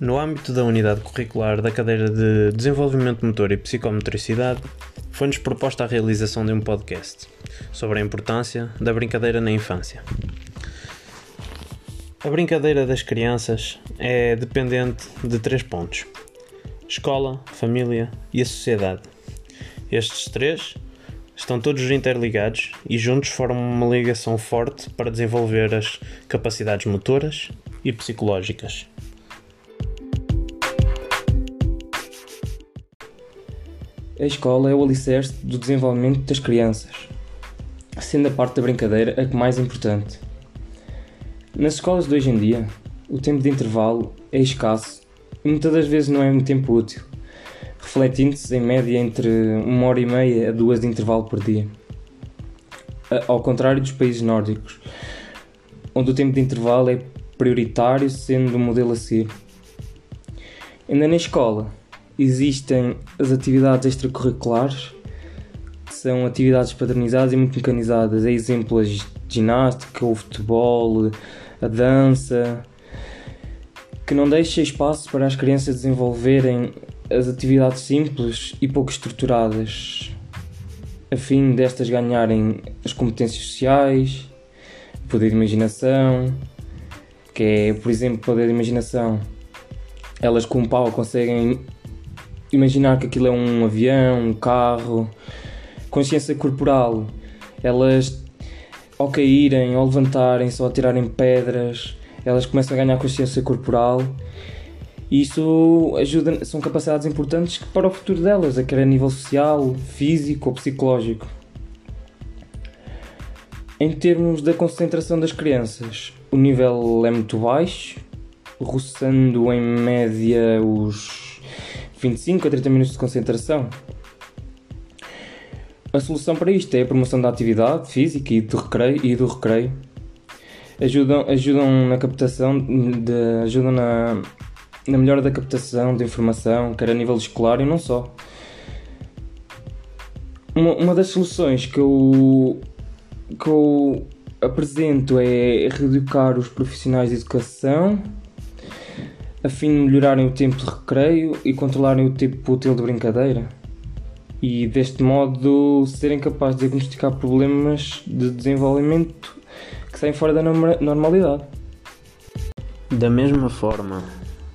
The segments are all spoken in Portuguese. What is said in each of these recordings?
No âmbito da unidade curricular da cadeira de Desenvolvimento Motor e Psicomotricidade, foi-nos proposta a realização de um podcast sobre a importância da brincadeira na infância. A brincadeira das crianças é dependente de três pontos: escola, família e a sociedade. Estes três estão todos interligados e juntos formam uma ligação forte para desenvolver as capacidades motoras e psicológicas. A escola é o alicerce do desenvolvimento das crianças, sendo a parte da brincadeira a que mais importante. Nas escolas de hoje em dia, o tempo de intervalo é escasso e muitas das vezes não é um tempo útil, refletindo-se em média entre uma hora e meia a duas de intervalo por dia. Ao contrário dos países nórdicos, onde o tempo de intervalo é prioritário, sendo o modelo a seguir. Ainda na escola, existem as atividades extracurriculares, que são atividades padronizadas e muito mecanizadas. É exemplo a ginástica, o futebol, a dança, que não deixa espaço para as crianças desenvolverem as atividades simples e pouco estruturadas, a fim destas ganharem as competências sociais, o poder de imaginação, que é, por exemplo, poder de imaginação. Elas com um pau conseguem imaginar que aquilo é um avião, um carro, consciência corporal, elas ao caírem, ao levantarem, só tirarem pedras, elas começam a ganhar consciência corporal e isso ajuda, são capacidades importantes para o futuro delas, quer a nível social, físico ou psicológico. Em termos da concentração das crianças, o nível é muito baixo, roçando em média os 25 a 30 minutos de concentração. A solução para isto é a promoção da atividade física e do recreio. E do recreio. Ajudam, ajudam na captação, de, ajudam na, na melhora da captação de informação, quer a nível escolar e não só. Uma, uma das soluções que eu, que eu apresento é reeducar os profissionais de educação a fim de melhorarem o tempo de recreio e controlarem o tempo útil de brincadeira. E deste modo serem capazes de diagnosticar problemas de desenvolvimento que saem fora da normalidade. Da mesma forma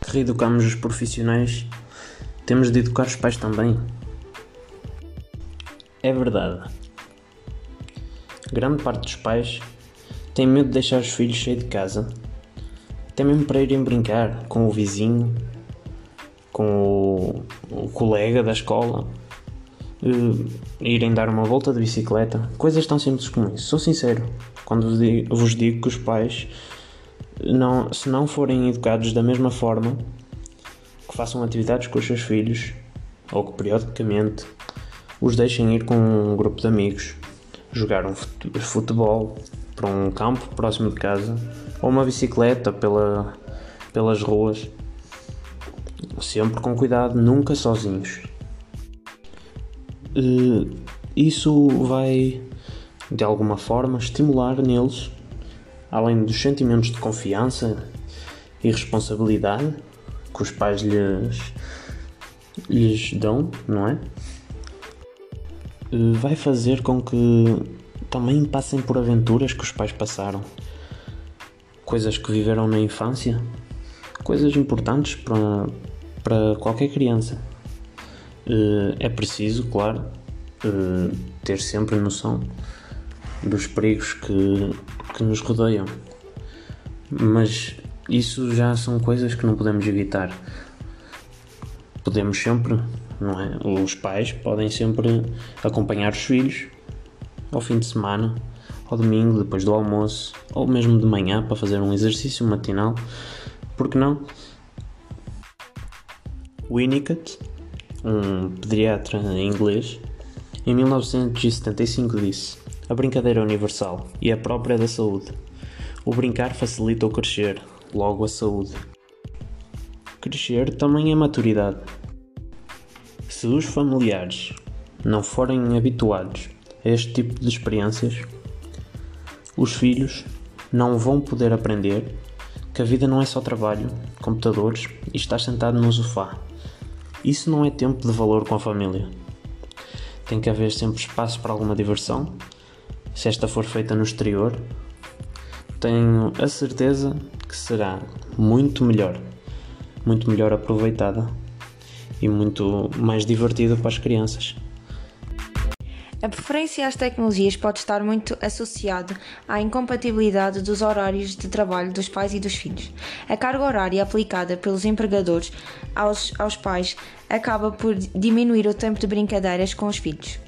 que reeducamos os profissionais, temos de educar os pais também. É verdade. Grande parte dos pais tem medo de deixar os filhos sair de casa até mesmo para irem brincar com o vizinho, com o, o colega da escola, uh, irem dar uma volta de bicicleta, coisas tão simples como isso. Sou sincero, quando vos digo, que os pais, não, se não forem educados da mesma forma, que façam atividades com os seus filhos, ou que periodicamente os deixem ir com um grupo de amigos, jogar um futebol para um campo próximo de casa ou uma bicicleta pela, pelas ruas, sempre com cuidado, nunca sozinhos. Uh, isso vai de alguma forma estimular neles, além dos sentimentos de confiança e responsabilidade que os pais lhes, lhes dão, não é? Uh, vai fazer com que também passem por aventuras que os pais passaram coisas que viveram na infância, coisas importantes para, para qualquer criança. Eh, é preciso, claro, eh, ter sempre noção dos perigos que, que nos rodeiam, mas isso já são coisas que não podemos evitar. Podemos sempre, não é? Os pais podem sempre acompanhar os filhos ao fim de semana ao domingo, depois do almoço, ou mesmo de manhã para fazer um exercício matinal. Porque não? Winnicott, um pediatra inglês, em 1975 disse: A brincadeira é universal e é própria da saúde. O brincar facilita o crescer, logo a saúde. Crescer também é maturidade. Se os familiares não forem habituados a este tipo de experiências, os filhos não vão poder aprender que a vida não é só trabalho, computadores e estar sentado no sofá. Isso não é tempo de valor com a família. Tem que haver sempre espaço para alguma diversão, se esta for feita no exterior. Tenho a certeza que será muito melhor, muito melhor aproveitada e muito mais divertida para as crianças. A preferência às tecnologias pode estar muito associada à incompatibilidade dos horários de trabalho dos pais e dos filhos. A carga horária aplicada pelos empregadores aos, aos pais acaba por diminuir o tempo de brincadeiras com os filhos.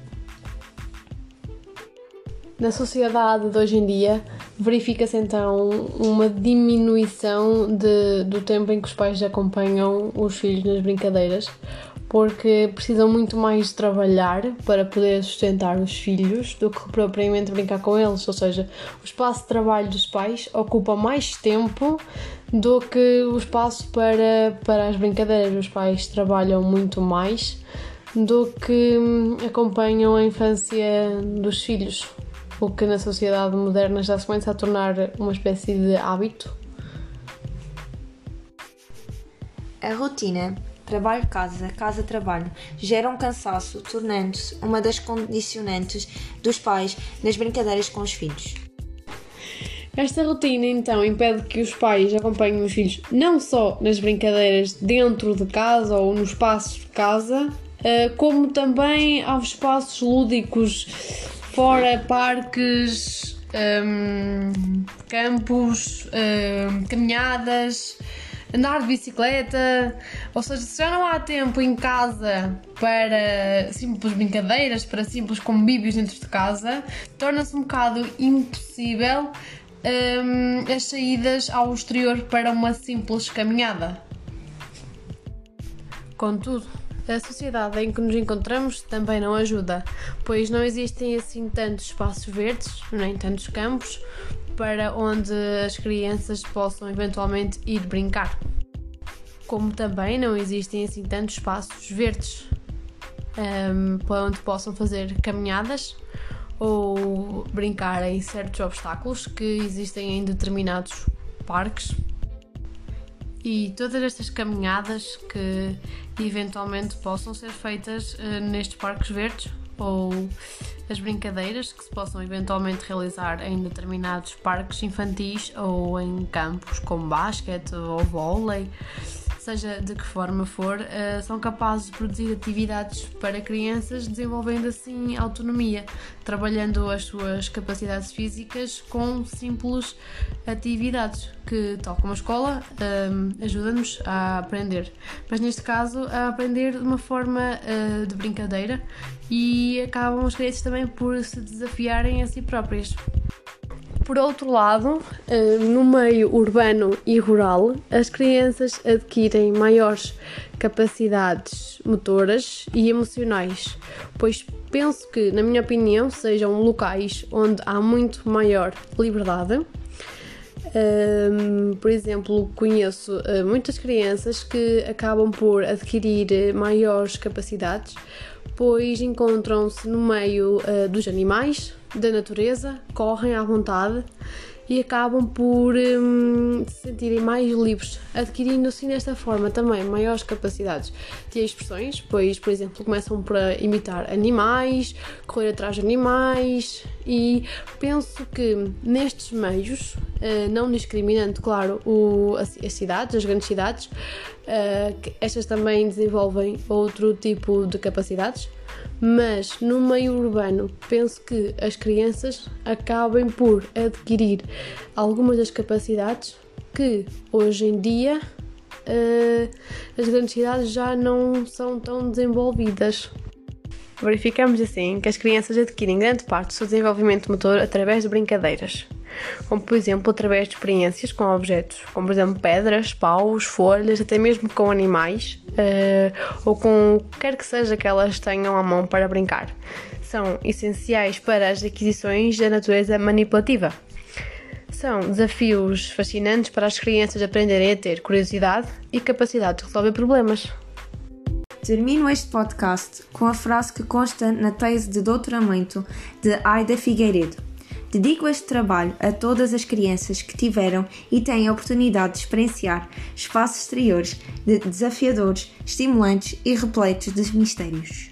Na sociedade de hoje em dia, verifica-se então uma diminuição de, do tempo em que os pais acompanham os filhos nas brincadeiras, porque precisam muito mais trabalhar para poder sustentar os filhos do que propriamente brincar com eles. Ou seja, o espaço de trabalho dos pais ocupa mais tempo do que o espaço para, para as brincadeiras. Os pais trabalham muito mais do que hum, acompanham a infância dos filhos, o que na sociedade moderna já se começa a tornar uma espécie de hábito. A rotina trabalho-casa, casa-trabalho, geram cansaço, tornando-se uma das condicionantes dos pais nas brincadeiras com os filhos. Esta rotina então impede que os pais acompanhem os filhos não só nas brincadeiras dentro de casa ou no espaço de casa, eh, como também aos espaços lúdicos fora, parques, um, ehm, campos, um, ehm, caminhadas andar de bicicleta, ou seja, se já não há tempo em casa para simples brincadeiras, para simples convívios dentro de casa, torna-se um bocado impossível um, as saídas ao exterior para uma simples caminhada. Contudo, a sociedade em que nos encontramos também não ajuda, pois não existem assim tantos espaços verdes, nem tantos campos, para onde as crianças possam eventualmente ir brincar. Como também não existem assim tantos espaços verdes um, para onde possam fazer caminhadas ou brincar em certos obstáculos que existem em determinados parques. E todas estas caminhadas que eventualmente possam ser feitas uh, nestes parques verdes ou as brincadeiras que se possam eventualmente realizar em determinados parques infantis ou em campos como basquete ou vôlei seja de que forma for, uh, são capazes de produzir atividades para crianças, desenvolvendo assim autonomia, trabalhando as suas capacidades físicas com simples atividades que, tal como a escola, uh, ajuda-nos a aprender. Mas neste caso, a aprender de uma forma uh, de brincadeira e acabam as crianças também por se desafiarem a si próprias. Por outro lado, eh, no meio urbano e rural, as crianças adquirem maiores capacidades motoras e emocionais, pois penso que, na minha opinião, sejam locais onde há muito maior liberdade. Um, por exemplo, conheço uh, muitas crianças que acabam por adquirir maiores capacidades, pois encontram-se no meio uh, dos animais, da natureza, correm à vontade e acabam por hum, se sentirem mais livres, adquirindo assim desta forma também maiores capacidades de expressões, pois, por exemplo, começam por imitar animais, correr atrás de animais e penso que nestes meios, eh, não discriminando, claro, o, as, as cidades, as grandes cidades, eh, estas também desenvolvem outro tipo de capacidades mas no meio urbano penso que as crianças acabem por adquirir algumas das capacidades que hoje em dia uh, as grandes cidades já não são tão desenvolvidas. Verificamos assim que as crianças adquirem grande parte do seu desenvolvimento motor através de brincadeiras como por exemplo através de experiências com objetos, como por exemplo pedras, paus, folhas, até mesmo com animais uh, ou com o que quer que seja que elas tenham à mão para brincar. São essenciais para as aquisições da natureza manipulativa. São desafios fascinantes para as crianças aprenderem a ter curiosidade e capacidade de resolver problemas. Termino este podcast com a frase que consta na tese de doutoramento de Aida Figueiredo Dedico este trabalho a todas as crianças que tiveram e têm a oportunidade de experienciar espaços exteriores de desafiadores, estimulantes e repletos de mistérios.